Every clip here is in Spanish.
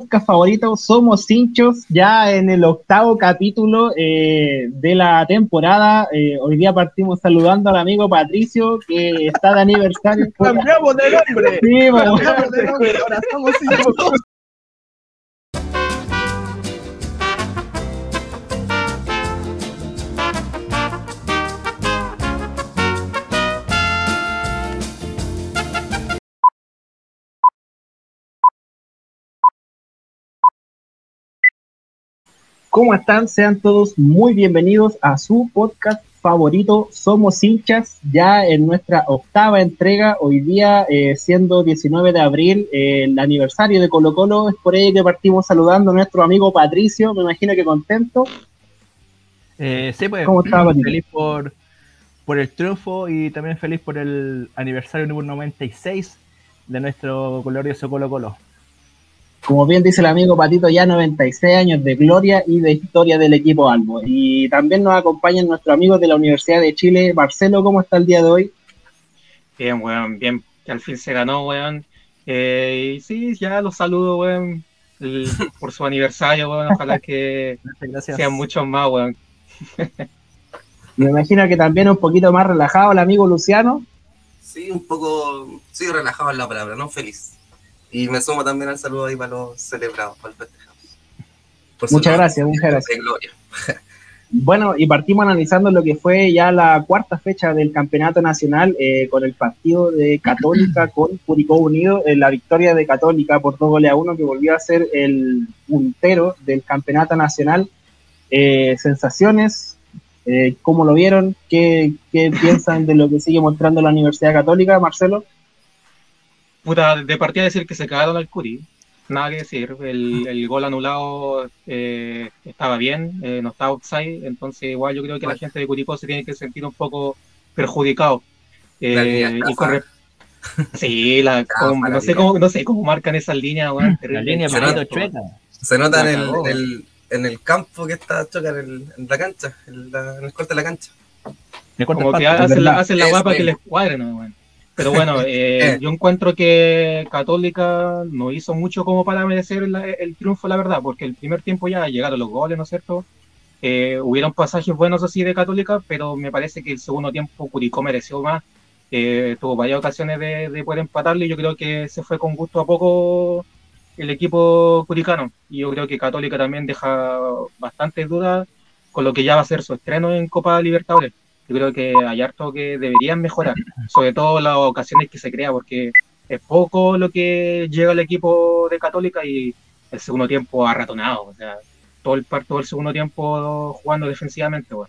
podcast favorito, Somos Hinchos, ya en el octavo capítulo eh, de la temporada. Eh, hoy día partimos saludando al amigo Patricio, que está de aniversario. ¡Cambiamos de nombre! Sí. ¡Cambiamos de nombre! Ahora somos Hinchos. ¿Cómo están? Sean todos muy bienvenidos a su podcast favorito, Somos hinchas, ya en nuestra octava entrega, hoy día eh, siendo 19 de abril, eh, el aniversario de Colo Colo, es por ello que partimos saludando a nuestro amigo Patricio, me imagino que contento. Eh, sí, pues, ¿Cómo está, Patricio? feliz por, por el triunfo y también feliz por el aniversario número 96 de nuestro glorioso Colo Colo. Como bien dice el amigo Patito, ya 96 años de gloria y de historia del equipo Albo. Y también nos acompañan nuestros amigos de la Universidad de Chile. Marcelo, ¿cómo está el día de hoy? Bien, weón, bien, que al fin se ganó, weón. Eh, y sí, ya los saludo, weón, el- por su aniversario, weón. Ojalá que Gracias, sean muchos más, weón. Me imagino que también un poquito más relajado el amigo Luciano. Sí, un poco, sí, relajado en la palabra, no feliz. Y me sumo también al saludo ahí para los celebrados, para el festejado. Por su Muchas gracias, muchas de gracias. gloria. Bueno, y partimos analizando lo que fue ya la cuarta fecha del campeonato nacional eh, con el partido de Católica con Curicó Unido, en la victoria de Católica por dos goles a uno, que volvió a ser el puntero del campeonato nacional. Eh, sensaciones, eh, ¿cómo lo vieron? ¿Qué, ¿Qué piensan de lo que sigue mostrando la Universidad Católica, Marcelo? Puta, de partida decir que se cagaron al Curi. Nada que decir. El, el gol anulado eh, estaba bien, eh, no estaba offside. Entonces, igual yo creo que la gente de Curicó se tiene que sentir un poco perjudicado. Eh, La línea y estafa. corre- Sí, la, la no sé cómo, no sé cómo marcan esas líneas. La terrible. línea Se nota. chueca. Se nota en el, en el campo que está choca en, el- en la cancha, en, la- en el corte de la cancha. Como que hacen la, hacen la guapa que bueno. les cuadre, ¿no? weón? Pero bueno, eh, Eh. yo encuentro que Católica no hizo mucho como para merecer la- el triunfo, la verdad, porque el primer tiempo ya llegaron los goles, ¿no es cierto? Eh, hubieron pasajes buenos así de Católica, pero me parece que el segundo tiempo Curicó mereció más. Eh, tuvo varias ocasiones de, de poder empatarle y yo creo que se fue con gusto a poco el equipo curicano. Y yo creo que Católica también deja bastantes dudas con lo que ya va a ser su estreno en Copa Libertadores. Yo creo que hay harto que deberían mejorar, sobre todo las ocasiones que se crea, porque es poco lo que llega al equipo de Católica y el segundo tiempo arratonado, o sea, todo el parto del segundo tiempo jugando defensivamente, weón.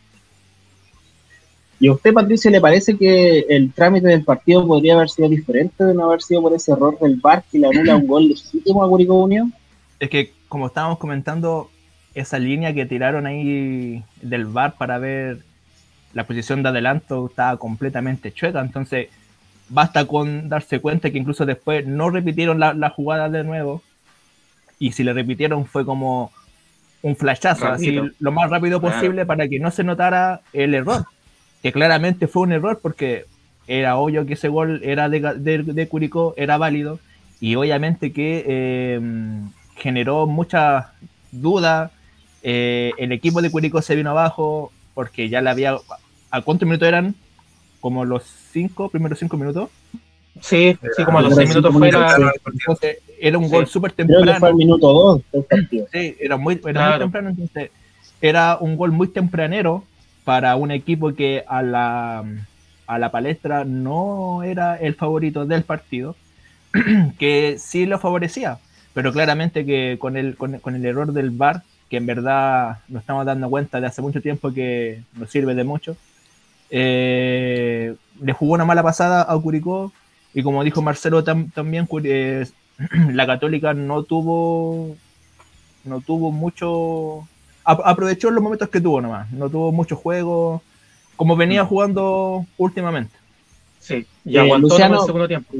¿Y a usted, Patricio, le parece que el trámite del partido podría haber sido diferente de no haber sido por ese error del VAR que le anula un gol legítimo a Curicó Unido? Es que, como estábamos comentando, esa línea que tiraron ahí del bar para ver la posición de adelanto estaba completamente chueca. Entonces, basta con darse cuenta que incluso después no repitieron la, la jugada de nuevo. Y si le repitieron fue como un flashazo, así lo más rápido Claro. posible para que no se notara el error. Que claramente fue un error porque era obvio que ese gol era de, de, de Curicó, era válido. Y obviamente que eh, generó muchas dudas. Eh, el equipo de Curicó se vino abajo porque ya le había. ¿A cuántos minutos eran? Como los cinco, primeros cinco minutos. Sí, sí, como a los seis minutos fuera, Entonces, era un Sí. gol súper Creo que fue temprano. al minuto 2 del partido. Sí, era muy, era muy Claro. temprano, entonces era un gol muy tempranero para un equipo que a la, a la palestra no era el favorito del partido, que sí lo favorecía, pero claramente que con el, con, con el error del VAR, que en verdad nos estamos dando cuenta de hace mucho tiempo que nos sirve de mucho, eh, le jugó una mala pasada a Curicó y como dijo Marcelo tam- también, eh, la Católica no tuvo no tuvo mucho ap- aprovechó los momentos que tuvo nomás no tuvo mucho juego como venía Mm. jugando últimamente sí, y Eh, aguantó Luciano- el segundo tiempo.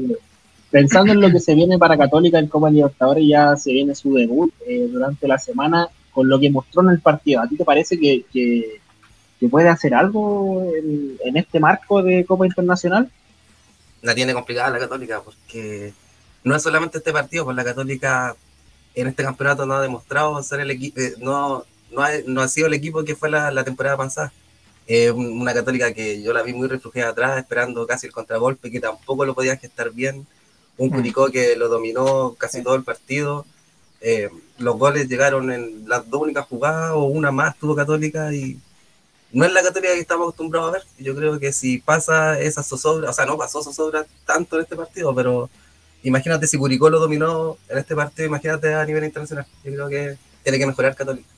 Pensando en lo que se viene para Católica en Copa Libertadores, ya se viene su debut eh, durante la semana con lo que mostró en el partido. ¿A ti te parece que, que- que puede hacer algo en, en este marco de Copa Internacional? La tiene complicada la Católica porque no es solamente este partido, pues la Católica en este campeonato no ha demostrado ser el equipo, no, no, ha, no ha sido el equipo que fue la, la temporada pasada. Eh, una católica que yo la vi muy refugiada atrás, esperando casi el contragolpe, que tampoco lo podía gestar bien. Un Mm. Curicó que lo dominó casi todo el partido. Eh, los goles llegaron en las dos únicas jugadas, o una más tuvo Católica, y no es la Católica que estamos acostumbrados a ver. Yo creo que si pasa esa zozobra, o sea, no pasó zozobra tanto en este partido, pero imagínate si Curicó lo dominó en este partido, imagínate a nivel internacional. Yo creo que tiene que mejorar Católica.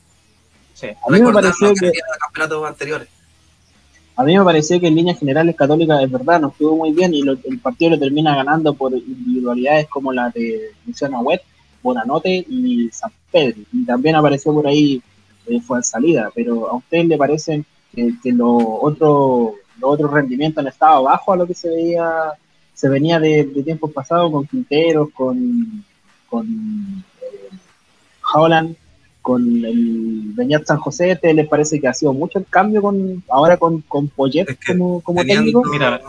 Sí. A mí me pareció que, campeonatos anteriores. a mí me pareció que en líneas generales Católica es verdad, no estuvo muy bien y lo- el partido lo termina ganando por individualidades como la de Luciano Wet, Bonanote y San Pedro. Y también apareció por ahí eh, fue en salida, pero a ustedes le parecen que, que los otros los otros rendimientos han estado abajo a lo que se veía se venía de, de tiempos pasados con Quinteros, con, con eh, Howland, con el Beñat San José, ¿te les parece que ha sido mucho el cambio con ahora con, con Poyet Es que como, como técnico? Mira,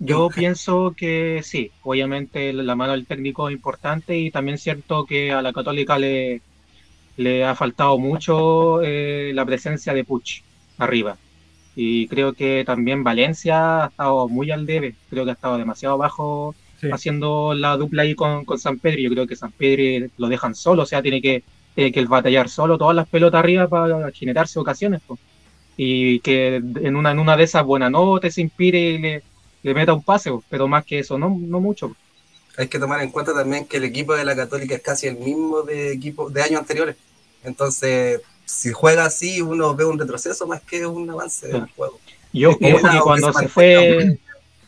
Yo pienso que sí, obviamente la mano del técnico es importante y también es cierto que a la Católica le, le ha faltado mucho eh, la presencia de Puch arriba. Y creo que también Valencia ha estado muy al debe, creo que ha estado demasiado bajo Sí. haciendo la dupla ahí con, con San Pedro. Yo creo que San Pedro lo dejan solo, o sea, tiene que, tiene que batallar solo todas las pelotas arriba para generarse ocasiones. Y que en una, en una de esas buenas notas se inspire y le, le meta un pase, pero más que eso, no, no mucho. hay que tomar en cuenta también que el equipo de la Católica es casi el mismo de equipo de años anteriores. Entonces, si juega así, uno ve un retroceso más que un avance del juego. Y ojo, que cuando se fue,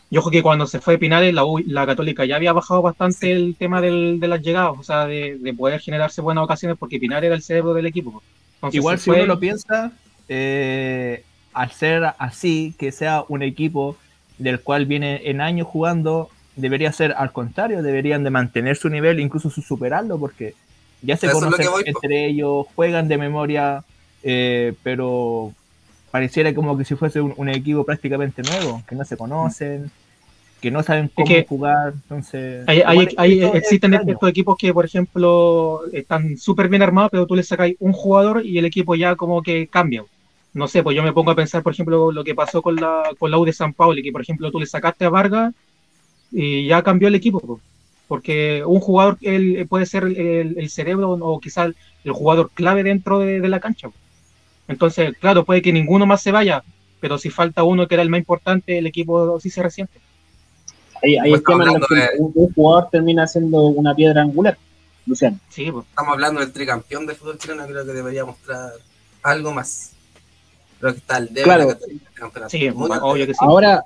y ojo que cuando se fue Pinares, la, U- la Católica ya había bajado bastante el tema del, de las llegadas, o sea, de, de poder generarse buenas ocasiones, porque Pinares era el cerebro del equipo. Entonces Igual si fue- uno lo piensa, eh, al ser así, que sea un equipo del cual viene en años jugando, debería ser al contrario, deberían de mantener su nivel, incluso su superarlo, porque ya se conocen entre ellos, juegan de memoria, eh, pero pareciera como que si fuese un, un equipo prácticamente nuevo, que no se conocen, que no saben cómo que jugar, entonces... Hay, hay- hay- es existen estos equipos que, por ejemplo, están súper bien armados, pero tú le sacáis un jugador y el equipo ya como que cambia. No sé, pues yo me pongo a pensar, por ejemplo, lo que pasó con la, con la U de San Paulo, que por ejemplo tú le sacaste a Vargas y ya cambió el equipo. po. Porque un jugador él, puede ser el, el cerebro o quizás el jugador clave dentro de, de la cancha. Entonces, claro, puede que ninguno más se vaya, pero si falta uno que era el más importante, el equipo sí se resiente. Hay, hay Pues en que un, un jugador termina siendo una piedra angular, Luciano. Sí, pues. Estamos hablando del tricampeón del fútbol chileno, creo que debería mostrar algo más. Creo que está el debe Claro. de la Católica del campeonato. Sí, Muy al obvio debe. que sí. Ahora,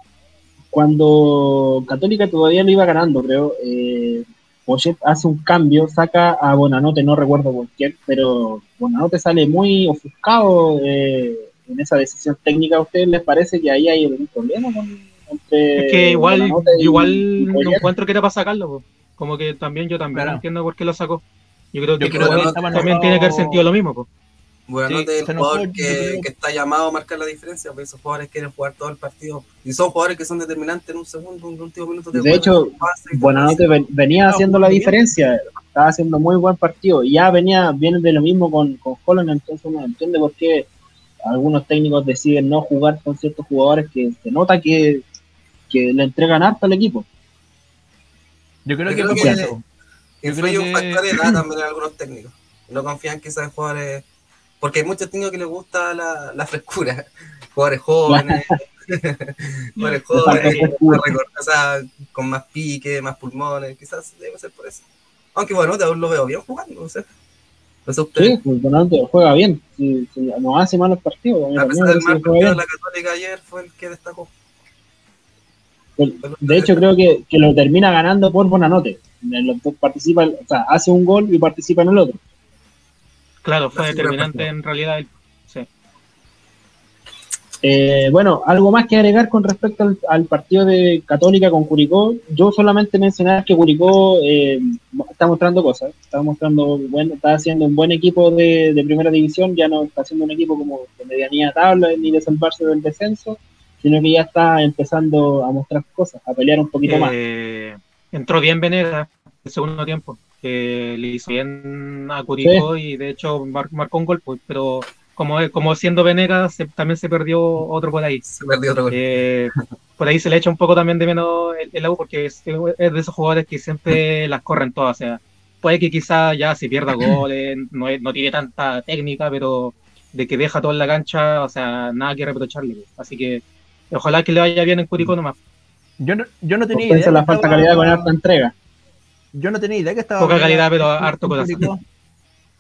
cuando Católica todavía lo iba ganando, creo, eh, Poyet hace un cambio, saca a Bonanote, no recuerdo por quién, pero Bonanote sale muy ofuscado eh, en esa decisión técnica. ¿A ustedes les parece que ahí hay algún problema con, entre Es que igual, y- igual y no encuentro que era para sacarlo. po. Como que también yo también Claro. entiendo por qué lo sacó. Yo creo que Yo creo no también tiene que haber sentido lo mismo. po. Bueno, Sí, el jugador que, que está llamado a marcar la diferencia, porque esos jugadores quieren jugar todo el partido. Y son jugadores que son determinantes en un segundo, en un último minuto. De juegan hecho, un pase y te Bonanote ven- venía haciendo la bien. diferencia, estaba haciendo muy buen partido. Y ya venía, viene de lo mismo con, con Holland, entonces uno entiende por qué algunos técnicos deciden no jugar con ciertos jugadores que se nota que, que le entregan harto al equipo. Yo creo Yo que, creo es que- por eso. Influye creo un que- factor de edad también en algunos técnicos. No confían quizás en jugadores. Porque hay muchos técnicos que les gusta la, la frescura. Jugadores jóvenes. jugadores jóvenes. o sea, con más pique, más pulmones. Quizás debe ser por eso. Aunque bueno, aún lo veo bien jugando. No sé. No sé. Sí, pues Bonanote juega bien, sí, sí, no hace malos partidos. a pesar del mal partido de la Católica ayer, fue el que destacó. De hecho, creo que, que lo termina ganando por Bonanote. Participa, o sea, hace un gol y participa en el otro. Claro, fue determinante en realidad. el- sí. Eh, bueno, algo más que agregar con respecto al, al partido de Católica con Curicó. Yo solamente mencionar que Curicó eh, está mostrando cosas, está mostrando, bueno, está haciendo un buen equipo de, de primera división, ya no está haciendo un equipo como de medianía tabla ni de salvarse del descenso, sino que ya está empezando a mostrar cosas, a pelear un poquito más. Eh, entró bien Venegas el segundo tiempo. Que le hizo bien a Curicó y de hecho mar- marcó un gol, pues, pero como, como siendo Venegas se- también se perdió otro por ahí. Se perdió otro gol. Eh, por ahí se le echa un poco también de menos el, el U porque es, es de esos jugadores que siempre las corren todas. O sea, puede que quizás ya se pierda goles, no, es- no tiene tanta técnica, pero de que deja todo en la cancha, o sea, nada que reprocharle. pues. Así que ojalá que le vaya bien en Curicó nomás. Yo no, yo no tenía idea. Compensa la que falta de calidad con harta entrega. Yo no tenía idea que estaba. Poca calidad, pero harto corazón.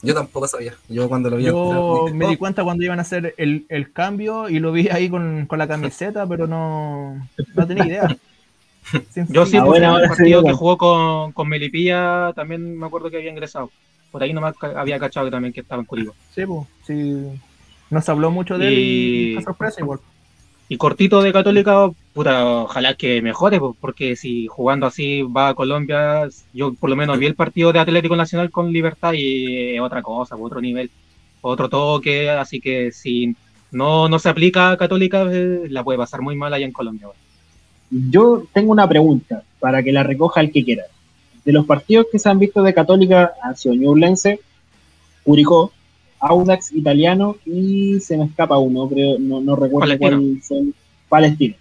Yo tampoco sabía. Yo cuando lo vi Yo me di cuenta cuando iban a hacer el, el cambio y lo vi ahí con, con la camiseta, pero no, no tenía idea. Yo sí, Ah, bueno, en el partido que jugó con, con Melipilla también me acuerdo que había ingresado. Por ahí nomás había cachado también que estaba en Curicó. Sí, pues, sí. Nos habló mucho de él y, Y- fue sorpresa igual. Y cortito de Católica, puta, ojalá que mejore, porque si jugando así va a Colombia, yo por lo menos vi el partido de Atlético Nacional con Libertad y es otra cosa, otro nivel, otro toque, así que si no, no se aplica a Católica, eh, la puede pasar muy mal allá en Colombia. Yo tengo una pregunta para que la recoja el que quiera. De los partidos que se han visto de Católica sido Ñublense, Curicó, Audax Italiano y se me escapa uno, creo, no, no recuerdo Palestino. cuál fue. Palestino.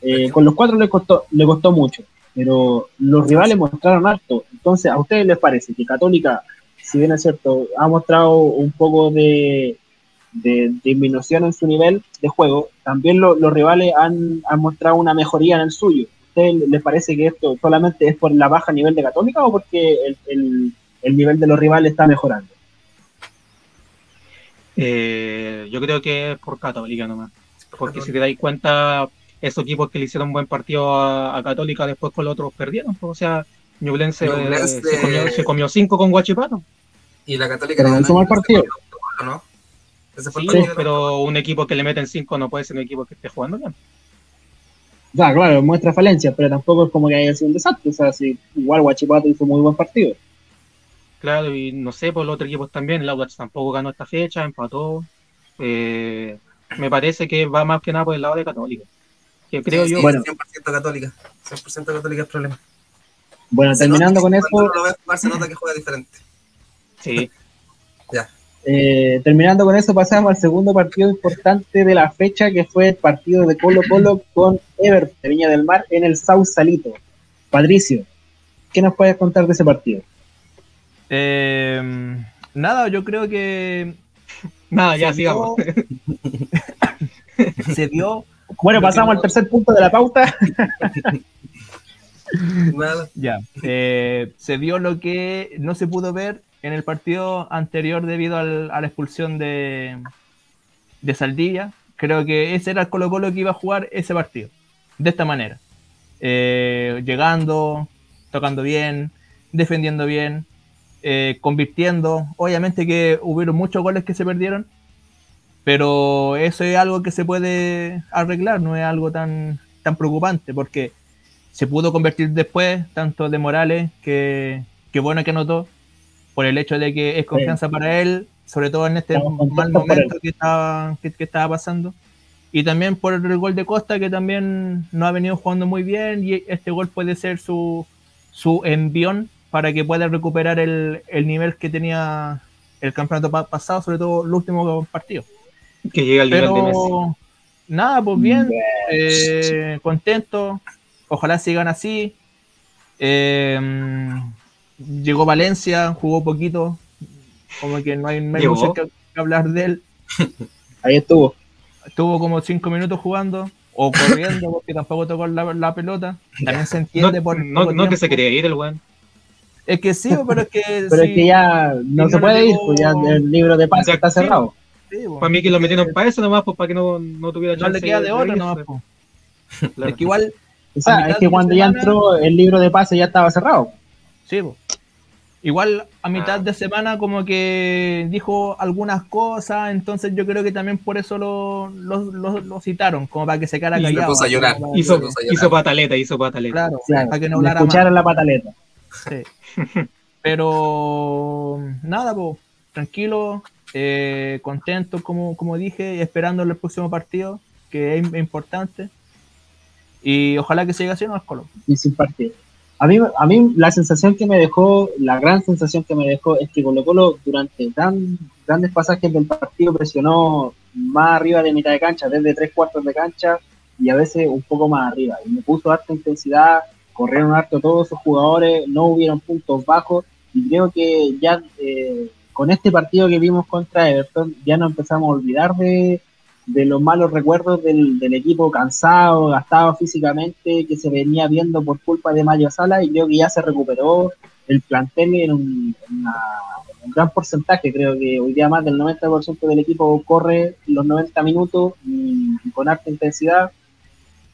Eh, con los cuatro le costó, le costó mucho, pero los rivales mostraron harto. Entonces, ¿a ustedes les parece que Católica, si bien es cierto, ha mostrado un poco de, de disminución en su nivel de juego, también lo- los rivales han, han mostrado una mejoría en el suyo. ¿A ustedes les parece que esto solamente es por la baja nivel de Católica o porque el, el- el nivel de los rivales está mejorando? Eh, yo creo que es por Católica nomás. Porque si te dais cuenta, esos equipos que le hicieron un buen partido a, a Católica después con los otros perdieron. pues, o sea, Ñublense eh, Ñublense- se, comió, se comió cinco con Guachipato. Y la Católica Pero le ganó hizo mal ese partido. ¿no? Ese fue Sí, el pero un equipo que le meten cinco no puede ser un equipo que esté jugando bien. O sea, claro, muestra falencias, pero tampoco es como que haya sido un desastre. O sea, si igual Guachipato hizo muy buen partido. Claro, y no sé, por los otros equipos también. El Audax tampoco ganó esta fecha, empató. Eh, me parece que va más que nada por el lado de Católica. Que creo Sí, yo. sí, Bueno. 100% católica. 100% católica es problema. Bueno, Se terminando con eso, lo ves jugar, se nota que juega diferente. Sí, eh, terminando con eso, pasamos al segundo partido importante de la fecha, que fue el partido de Colo Colo con Everton de Viña del Mar en el Sausalito. Patricio, ¿qué nos puedes contar de ese partido? Eh, nada, yo creo que nada, ya se sigamos. dio- se dio Bueno, pasamos al tercer punto de la pauta. Nada. Ya, eh, se vio lo que no se pudo ver en el partido anterior debido al- a la expulsión de, de Saldilla. Creo que ese era el Colo Colo que iba a jugar ese partido, de esta manera. Eh, llegando, tocando bien, defendiendo bien, eh, convirtiendo. Obviamente que hubieron muchos goles que se perdieron, pero eso es algo que se puede arreglar, no es algo tan, tan preocupante, porque se pudo convertir después, tanto de Morales, que, que bueno que anotó, por el hecho de que es confianza para él, sobre todo en este mal momento que estaba, que, que estaba pasando. Y también por el gol de Costa, que también no ha venido jugando muy bien, y este gol puede ser su, su envión para que pueda recuperar el, el nivel que tenía el campeonato pa- pasado, sobre todo el último partido. Que llega al nivel de Messi. Pero nada, pues bien, eh, contento. Ojalá sigan así. Eh, llegó Valencia, jugó poquito. Como que no hay, mucho que, que hablar de él. Ahí estuvo. Estuvo como cinco minutos jugando o corriendo porque tampoco tocó la, la pelota. También se No, entiende por no, no que se quería ir el weón. Es que sí, pero es que. Pero sí, es que ya no Sí, se no puede ir, pues ya el libro de pase Ya, está cerrado. sí, po. Para mí que lo metieron para eso nomás, pues para que no, no tuviera no le chance queda de otra irse. nomás. Claro. Es que igual O sea, es que cuando ya entró el libro de pase ya estaba cerrado. Sí, po. Igual a mitad Ah. de semana como que dijo algunas cosas, entonces yo creo que también por eso lo, lo, lo- lo citaron, como para que se quedara Y se callado. puso a llorar. como para- Hizo, hizo pataleta, hizo pataleta. Claro, Claro, para que no hablara más. escucharon la pataleta. Sí. Pero nada, pues, tranquilo, eh, contento, como, como dije, y esperando el próximo partido, que es importante. Y ojalá que siga así, no Colo. Y sin partido. A mí, a mí la sensación que me dejó, la gran sensación que me dejó es que Colo Colo durante tan grandes pasajes del partido presionó más arriba de mitad de cancha, desde tres cuartos de cancha y a veces un poco más arriba. Y me puso harta intensidad, corrieron harto todos esos jugadores, no hubieron puntos bajos y creo que ya eh, con este partido que vimos contra Everton ya no empezamos a olvidar de, de los malos recuerdos del, equipo cansado, gastado físicamente, que se venía viendo por culpa de Mario Sala y creo que ya se recuperó el plantel en un, gran porcentaje, creo que hoy día más del 90% del equipo corre los 90 minutos y, con alta intensidad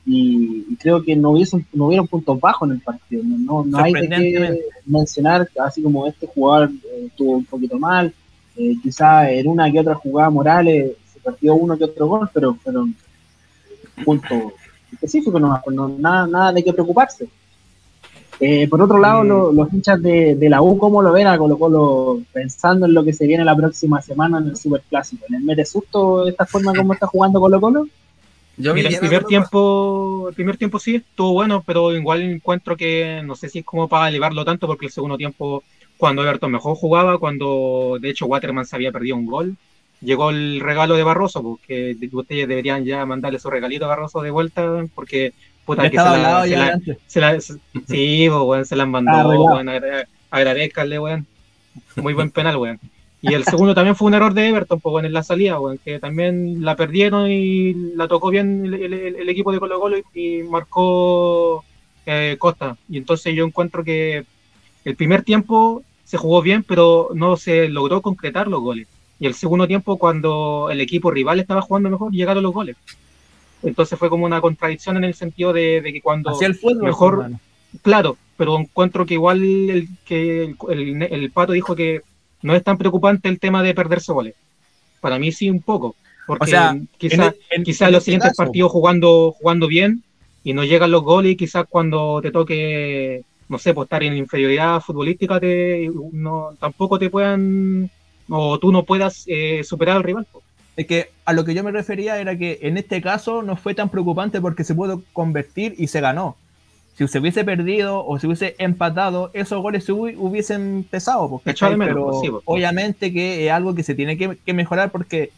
y, creo que no, hubiesen, no hubieron puntos bajos en el partido, no, no hay que mencionar así como este jugador eh, estuvo un poquito mal, eh, quizá en una que otra jugada Morales partió uno que otro gol, pero fueron puntos específicos, no, nada, nada de qué preocuparse. Eh, por otro lado, los hinchas de, la U, ¿cómo lo ven a Colo Colo pensando en lo que se viene la próxima semana en el Super Clásico? ¿Les mete susto esta forma como está jugando Colo Colo? Yo Mira, el primer tiempo, el primer tiempo sí estuvo bueno, pero igual encuentro que no sé si es como para elevarlo tanto, porque el segundo tiempo, cuando Everton mejor jugaba, cuando de hecho Waterman se había perdido un gol, llegó el regalo de Barroso, porque ustedes deberían ya mandarle su regalito a Barroso de vuelta, porque puta que se la, se la, sí, pues, se la mandó, bueno, agradezcanle, weón. Muy buen penal, weón. Y el segundo también fue un error de Everton, pues bueno, en la salida, weón, que también la perdieron y la tocó bien el, equipo de Colo Colo y, marcó eh, Costa. Y entonces yo encuentro que el primer tiempo se jugó bien, pero no se logró concretar los goles. Y el segundo tiempo, cuando el equipo rival estaba jugando mejor, llegaron los goles. Entonces fue como una contradicción en el sentido de, que cuando Hacia el fútbol, mejor, claro, pero encuentro que igual el, que el, Pato dijo que no es tan preocupante el tema de perderse goles. Para mí sí un poco, porque quizás quizá los siguientes partidos jugando, jugando bien y no llegan los goles y quizás cuando te toque, no sé, pues estar en inferioridad futbolística te, no, tampoco te puedan o tú no puedas eh, superar al rival. Es que a lo que yo me refería era que en este caso no fue tan preocupante porque se pudo convertir y se ganó. Si se hubiese perdido o se hubiese empatado, esos goles se hubiesen pesado. Porque, pero obviamente que es algo que se tiene que, mejorar porque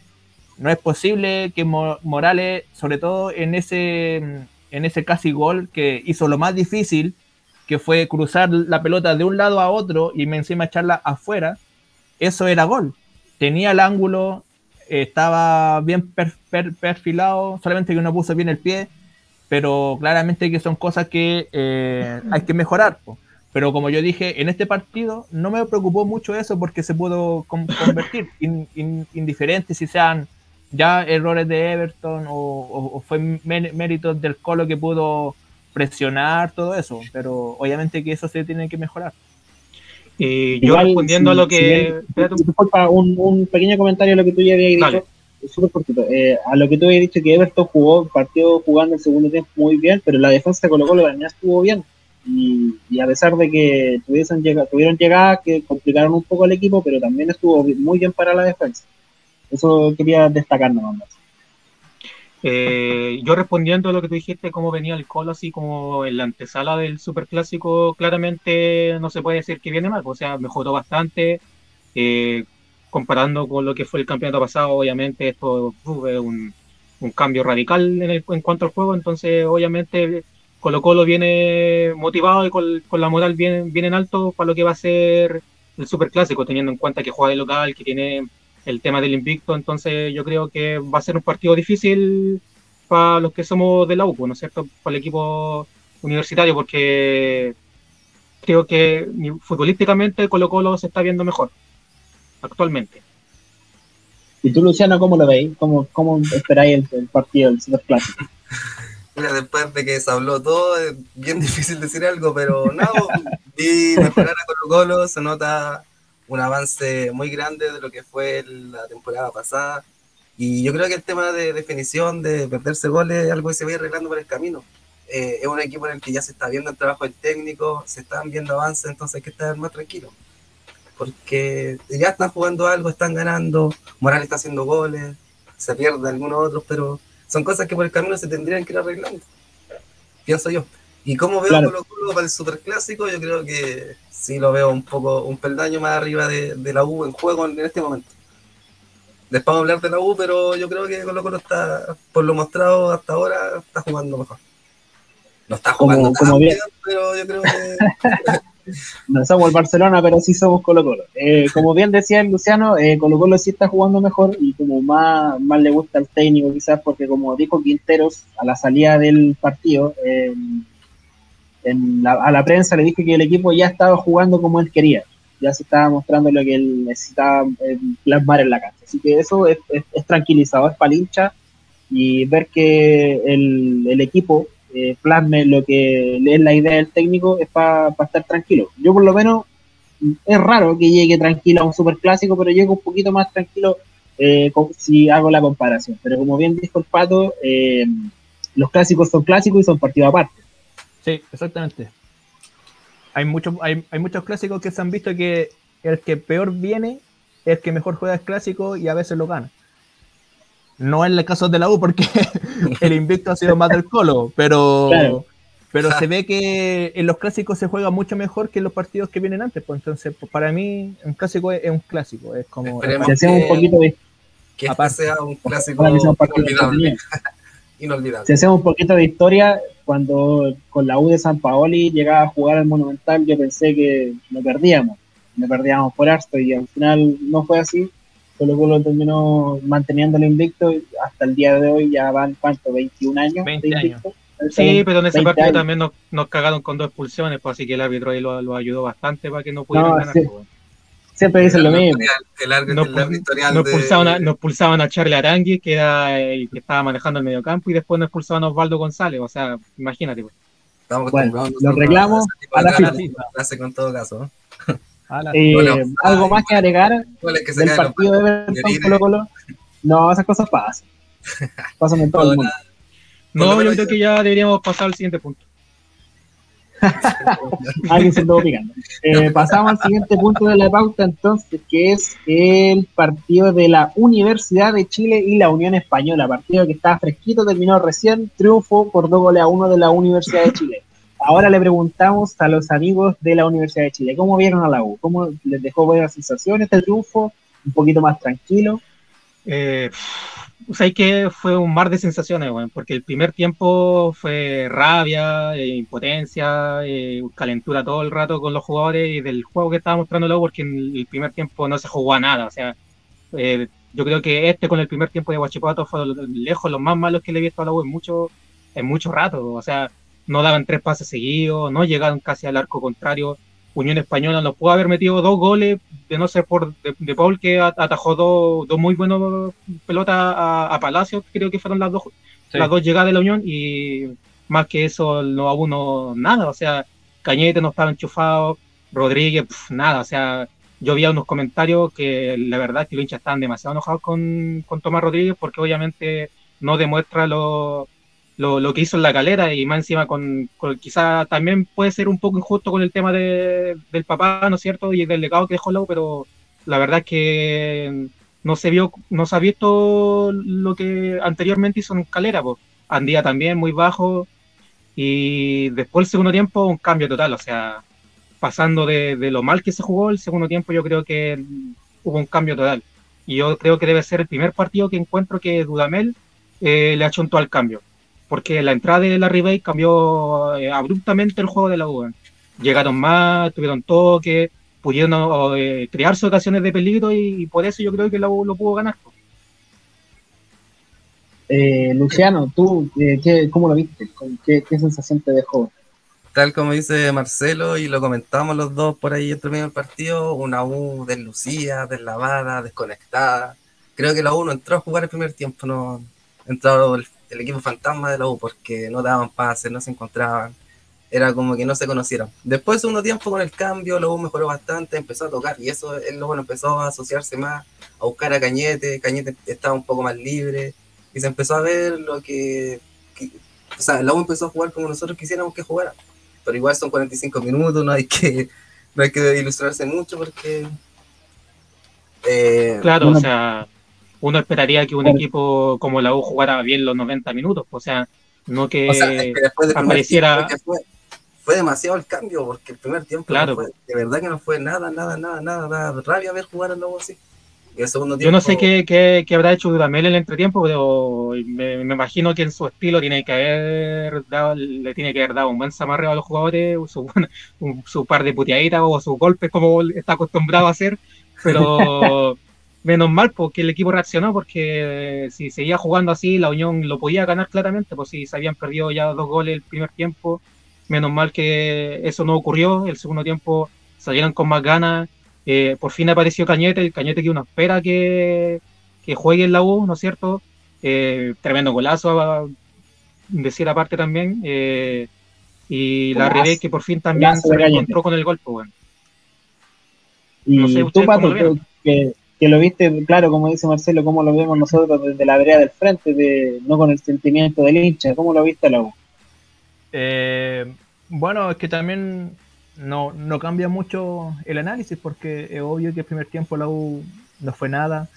no es posible que Morales, sobre todo en ese, en ese casi gol que hizo lo más difícil, que fue cruzar la pelota de un lado a otro y encima echarla afuera, eso era gol. Tenía el ángulo, estaba bien perfilado, solamente que no puso bien el pie, pero claramente que son cosas que eh, hay que mejorar. Pero como yo dije, en este partido no me preocupó mucho eso porque se pudo convertir, indiferente si sean ya errores de Everton o, fue méritos del Colo que pudo presionar todo eso, pero obviamente que eso se tiene que mejorar. Y yo respondiendo a lo que. un, un, pequeño comentario a lo que tú ya habías dicho. Súper cortito. Eh, a lo que tú habías dicho que Everton jugó partido jugando el segundo tiempo muy bien, pero la defensa de Colo Colo también estuvo bien. Y, a pesar de que tuviesen tuvieron llegadas que complicaron un poco al equipo, pero también estuvo muy bien para la defensa. Eso quería destacar nomás. Eh, yo respondiendo a lo que tú dijiste, cómo venía el Colo, así como en la antesala del Superclásico, claramente no se puede decir que viene mal, o sea, mejoró bastante. Eh, comparando con lo que fue el campeonato pasado, obviamente esto fue un, cambio radical en, en, cuanto al juego, entonces obviamente Colo Colo viene motivado y con, la moral bien, bien en alto para lo que va a ser el Superclásico, teniendo en cuenta que juega de local, que tiene el tema del invicto, entonces yo creo que va a ser un partido difícil para los que somos de la UPO, ¿no es cierto? Para el equipo universitario, porque creo que futbolísticamente Colo Colo se está viendo mejor actualmente. ¿Y tú, Luciano, cómo lo veis? ¿Cómo, cómo esperáis el, partido del Superclásico? Mira, después de que se habló todo, es bien difícil decir algo, pero no, vi mejorar a Colo Colo, se nota un avance muy grande de lo que fue la temporada pasada. Y yo creo que el tema de definición, de perderse goles, es algo que se va arreglando por el camino. Eh, es un equipo en el que ya se está viendo el trabajo del técnico, se están viendo avances, entonces hay que estar más tranquilo. Porque ya están jugando algo, están ganando, Morales está haciendo goles, se pierde algunos otros, pero son cosas que por el camino se tendrían que ir arreglando. Pienso yo. Y como veo Claro. Colo Colo para el superclásico, yo creo que sí lo veo un poco, un peldaño más arriba de, de la U en juego en, este momento. Después vamos a hablar de la U, pero yo creo que Colo Colo está, por lo mostrado hasta ahora, está jugando mejor. No está jugando como tan bien, pero yo creo que No somos el Barcelona, pero sí somos Colo Colo. Eh, como bien decía el Luciano, eh, Colo Colo sí está jugando mejor y como más, más le gusta al técnico quizás, porque como dijo Quinteros a la salida del partido, eh, en la- a la prensa le dijo que el equipo ya estaba jugando como él quería, ya se estaba mostrando lo que él necesitaba eh, plasmar en la cancha. Así que eso es, es- es tranquilizador para y ver que el equipo eh, plasme lo que es la idea del técnico es para estar tranquilo. Yo por lo menos es raro que llegue tranquilo a un superclásico, pero llego un poquito más tranquilo eh, si hago la comparación. Pero como bien dijo el Pato, eh, los clásicos son clásicos y son partidos aparte. Sí, exactamente. Hay muchos, hay, hay muchos clásicos que se han visto que el que peor viene es el que mejor juega el clásico y a veces lo gana. No en el caso de la U, porque el invicto ha sido más del Colo, pero, Claro. pero se ve que en los clásicos se juega mucho mejor que en los partidos que vienen antes. Pues entonces, pues, para mí, un clásico es, es un clásico. Es como. Esperemos Si hacemos un que- poquito de, que este Aparte. sea un clásico que inolvidable. inolvidable. Si hacemos un poquito de historia, cuando con la U de San Paoli llegaba a jugar al Monumental, yo pensé que lo perdíamos. Lo perdíamos por Arsto y al final no fue así. Colo Colo terminó manteniendo el invicto y hasta el día de hoy ya van, ¿cuánto? ¿21 años? 20 de invicto. Sí, pero en ese 20 partido años. también nos, nos cagaron con dos expulsiones, pues así que el árbitro ahí lo, lo ayudó bastante para que no pudieran No, ganar. sí. pues. Siempre dicen lo mismo. El árbitro Nos, el árbitro historial nos de- expulsaban a, nos a Charlie Arangui, que era el que estaba manejando el mediocampo, y después nos expulsaban a Osvaldo González. O sea, imagínate. pues. Estamos Bueno, los reclamos a la con todo caso. Eh, Bueno, algo más que agregar que del partido de Everton Colo Colo. No, esas cosas pasan. Pasan en todo el No, mundo. No, yo creo que ya deberíamos pasar al siguiente punto. Alguien se estuvo picando. Eh, pasamos al siguiente punto de la pauta, entonces, que es el partido de la Universidad de Chile y la Unión Española. Partido que estaba fresquito, terminó recién, triunfo por dos goles a uno de la Universidad de Chile. Ahora le preguntamos a los amigos de la Universidad de Chile, ¿cómo vieron a la U? ¿Cómo les dejó buenas sensaciones este triunfo? ¿Un poquito más tranquilo? Eh, o sea, que fue un mar de sensaciones, weón, porque el primer tiempo fue rabia, eh, impotencia, eh, calentura todo el rato con los jugadores y del juego que estaba mostrando luego, porque en el primer tiempo no se jugó a nada. O sea, eh, yo creo que este con el primer tiempo de Guachipato fue lejos los más malos que le he visto a la U en mucho, en mucho rato. O sea, no daban tres pases seguidos, no llegaron casi al arco contrario. Unión Española nos pudo haber metido dos goles, de no ser por de, de Paul que at- atajó dos, dos muy buenas pelotas a, a Palacio, creo que fueron las dos, Sí. las dos llegadas de la Unión, y más que eso no a uno nada, o sea, Cañete no estaba enchufado, Rodríguez, pf, nada, o sea, yo vi unos comentarios que la verdad es que los hinchas estaban demasiado enojados con, con Tomás Rodríguez porque obviamente no demuestra lo, lo, lo que hizo en la calera y más encima con, con también puede ser un poco injusto con el tema de, del papá, ¿no es cierto? Y del legado que dejó Lau, pero la verdad es que no se vio, no se ha visto lo que anteriormente hizo en calera, pues. Andía también muy bajo y después el segundo tiempo un cambio total, o sea, pasando de, de lo mal que se jugó el segundo tiempo yo creo que hubo un cambio total. Y yo creo que debe ser el primer partido que encuentro que Dudamel eh, le hecho al cambio porque la entrada de la Ribey cambió eh, abruptamente el juego de la U. Llegaron más, tuvieron toque, pudieron eh, crearse ocasiones de peligro y, y, por eso yo creo que la U lo pudo ganar. Eh, Luciano, ¿tú eh, qué, cómo lo viste? ¿Qué, ¿Qué, sensación te dejó? Tal como dice Marcelo y lo comentamos los dos por ahí entre medio del partido, una U deslucida, deslavada, desconectada. Creo que la U no entró a jugar el primer tiempo, no entró el el equipo fantasma de la U porque no daban pases, no se encontraban, era como que no se conocieron. Después de unos tiempo con el cambio, la U mejoró bastante, empezó a tocar y eso es lo bueno, empezó a asociarse más, a buscar a Cañete, Cañete estaba un poco más libre y se empezó a ver lo que, que o sea, la U empezó a jugar como nosotros quisiéramos que jugara, pero igual son 45 minutos, no hay que, no hay que ilustrarse mucho porque... Eh, claro, bueno, o sea uno esperaría que un claro. equipo como la U jugara bien los 90 minutos, o sea, no que, o sea, es que después del apareciera. Que fue, fue demasiado el cambio, porque el primer tiempo Claro. no fue- de verdad que no fue nada, nada, nada, nada, nada rabia ver jugar al Lobo así. Y el segundo Yo tiempo, no sé qué, qué, qué habrá hecho Dudamel en el entretiempo, pero me, me imagino que en su estilo tiene que haber dado, le tiene que haber dado un buen zamarreo a los jugadores, su, un- su par de puteaditas o sus golpes como está acostumbrado a hacer, pero menos mal porque el equipo reaccionó porque si seguía jugando así la Unión lo podía ganar claramente, pues si se habían perdido ya dos goles el primer tiempo, menos mal que eso no ocurrió, el segundo tiempo salieron con más ganas, eh, por fin apareció Cañete, el Cañete que uno espera que, que juegue en la U, ¿no es cierto? Eh, tremendo golazo, a- decir aparte también. eh, y la Golazo. Rebe que por fin también se reencontró con el golpe, bueno. Y No sé, tú, ¿ustedes cómo Pato, lo vieron? tú, que, que lo viste, claro, como dice Marcelo, cómo lo vemos nosotros desde la vereda del frente, de, no con el sentimiento del hincha, ¿cómo lo viste la U? Eh, bueno, es que también no, no cambia mucho el análisis porque es obvio que el primer tiempo la U no fue nada.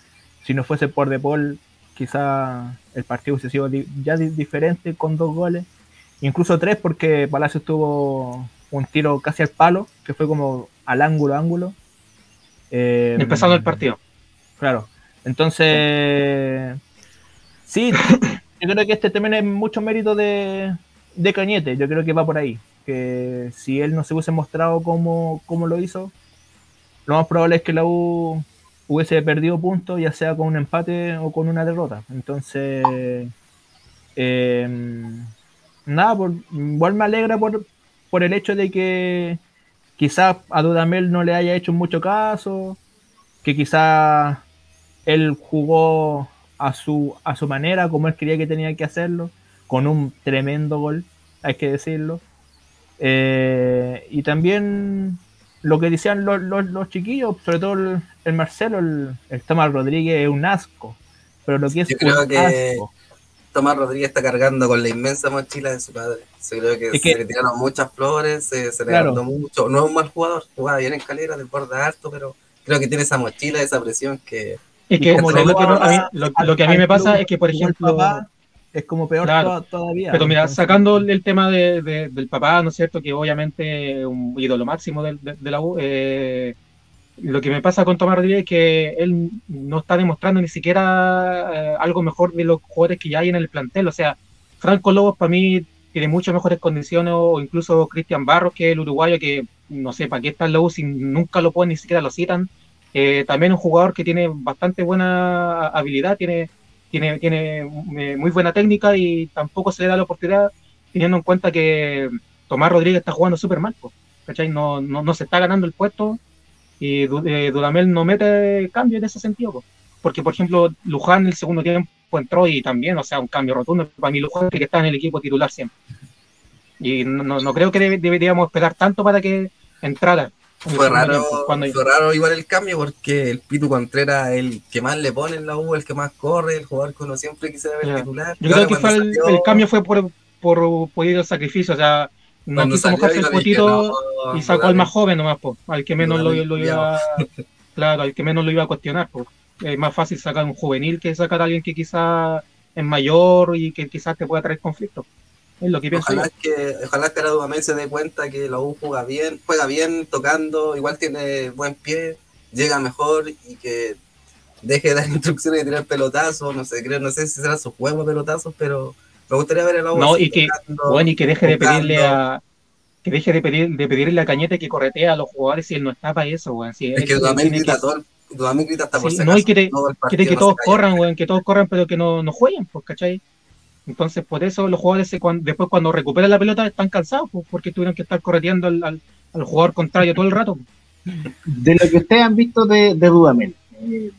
Si no fuese por De Paul, quizá el partido hubiese sido ya di- diferente con dos goles, incluso tres porque Palacios tuvo un tiro casi al palo, que fue como al ángulo, ángulo. Eh, Empezando el partido. Claro. Entonces, sí, yo creo que este también es mucho mérito de, de Cañete. Yo creo que va por ahí. Que si él no se hubiese mostrado como, como lo hizo, lo más probable es que la U hubiese perdido puntos, ya sea con un empate o con una derrota. Entonces, eh, nada, por- igual me alegra por, por el hecho de que quizás a Dudamel no le haya hecho mucho caso, que quizás él jugó a su, a su manera, como él creía que tenía que hacerlo, con un tremendo gol, hay que decirlo. Eh, y también lo que decían los, los- los chiquillos, sobre todo el, el Marcelo, el, el Tomás Rodríguez es un asco, pero lo que es Yo creo un que- asco. Tomás Rodríguez está cargando con la inmensa mochila de su padre. Se creo que Es se que- le tiraron muchas flores, se, se le Claro. mucho. No es un mal jugador, jugaba bien en calera, desborda harto, pero creo que tiene esa mochila, esa presión que Es Y que como ¿sabes lo, que no- a mí, a- lo, al- lo que a mí al me pasa club es que, por ejemplo, papá, es como peor Claro. to- todavía. Pero mira, sacando el, tema de- de- del papá, ¿no es cierto? Que obviamente es un ídolo máximo de, de la U. eh, lo que me pasa con Tomás Rodríguez es que él no está demostrando ni siquiera eh, algo mejor de los jugadores que ya hay en el plantel. O sea, Franco Lobos para mí tiene muchas mejores condiciones, o incluso Cristian Barros, que es el uruguayo, que no sé para qué está en la U si nunca lo pueden, ni siquiera lo citan. Eh, también un jugador que tiene bastante buena habilidad, tiene tiene, tiene eh, muy buena técnica y tampoco se le da la oportunidad, teniendo en cuenta que Tomás Rodríguez está jugando súper mal. No, no, no se está ganando el puesto y eh, Dudamel no mete cambio en ese sentido, po. porque por ejemplo Luján el segundo tiempo entró y también, o sea, un cambio rotundo, para mí Luján que está en el equipo titular siempre. Y no, no, creo que debe- deberíamos esperar tanto para que entrara. Fue raro, fue raro igual el cambio porque el Pitu Contreras es el que más le pone en la U, el que más corre, el jugador que uno siempre quisiera ver Ya. titular. Yo creo que fue el, salió- el cambio fue por, por, por sacrificio, o sea, no quiso mojarse el potito no, y sacó al más joven nomás, po, al que menos lo, iba claro, al que menos lo iba a cuestionar, po. Es más fácil sacar un juvenil que sacar a alguien que quizá es mayor y que quizás te pueda traer conflicto. Es lo que pienso Ojalá que, ojalá que la Dudamel se dé cuenta que la U juega bien, juega bien, tocando, igual tiene buen pie, llega mejor y que deje de dar instrucciones y tirar pelotazos, no sé, creo, no sé si será su juego de pelotazos, pero me gustaría ver a la U No, y que- tocando, Bueno, y que deje de buscando. pedirle a que deje de pedir de pedirle a Cañete que corretea a los jugadores si él no está para eso, weón. Si Es que Dudamel grita que- todo, el- Dudamel grita hasta por Sí, si no, acaso, y quiere- todo partido que no todos corran, weón, que todos corran, pero que no, no jueguen, pues, ¿cachai? Entonces, por eso los jugadores, se- cuan- después cuando recuperan la pelota, están cansados, porque tuvieron que estar correteando al, al- al jugador contrario todo el rato. De lo que ustedes han visto de, Dudamel, eh,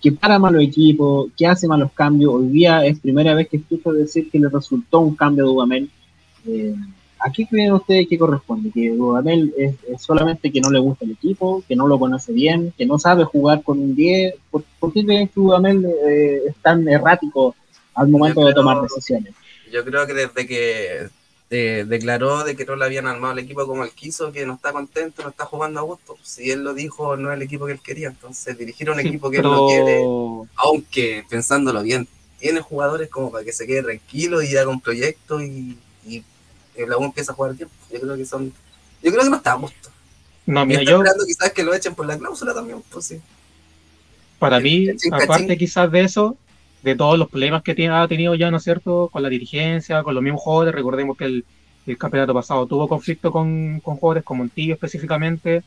que para malos equipos, que hace malos cambios, hoy día es primera vez que escucho decir que le resultó un cambio a Dudamel. Eh, ¿A qué creen ustedes que corresponde? ¿Que Dudamel es, es solamente que no le gusta el equipo, que no lo conoce bien, que no sabe jugar con un 10? ¿Por, por qué creen que Dudamel eh, es tan errático al momento de tomar decisiones? Yo creo que desde que eh, declaró de que no le habían armado el equipo como él quiso, que no está contento, no está jugando a gusto. Si él lo dijo, no es el equipo que él quería. Entonces, dirigir a un Sí, equipo que él no quiere, aunque pensándolo bien, tiene jugadores como para que se quede tranquilo y haga un proyecto y, y la U empieza a jugar tiempo. Yo creo que son. Yo creo que no está a gusto. No, mira, está yo, esperando quizás que lo echen por la cláusula también, pues sí. para mí, cachín. aparte quizás de eso, de todos los problemas que tiene- ha tenido ya, ¿no es cierto?, con la dirigencia, con los mismos jugadores, recordemos que el, el campeonato pasado tuvo conflicto con, con jugadores, con Montillo específicamente.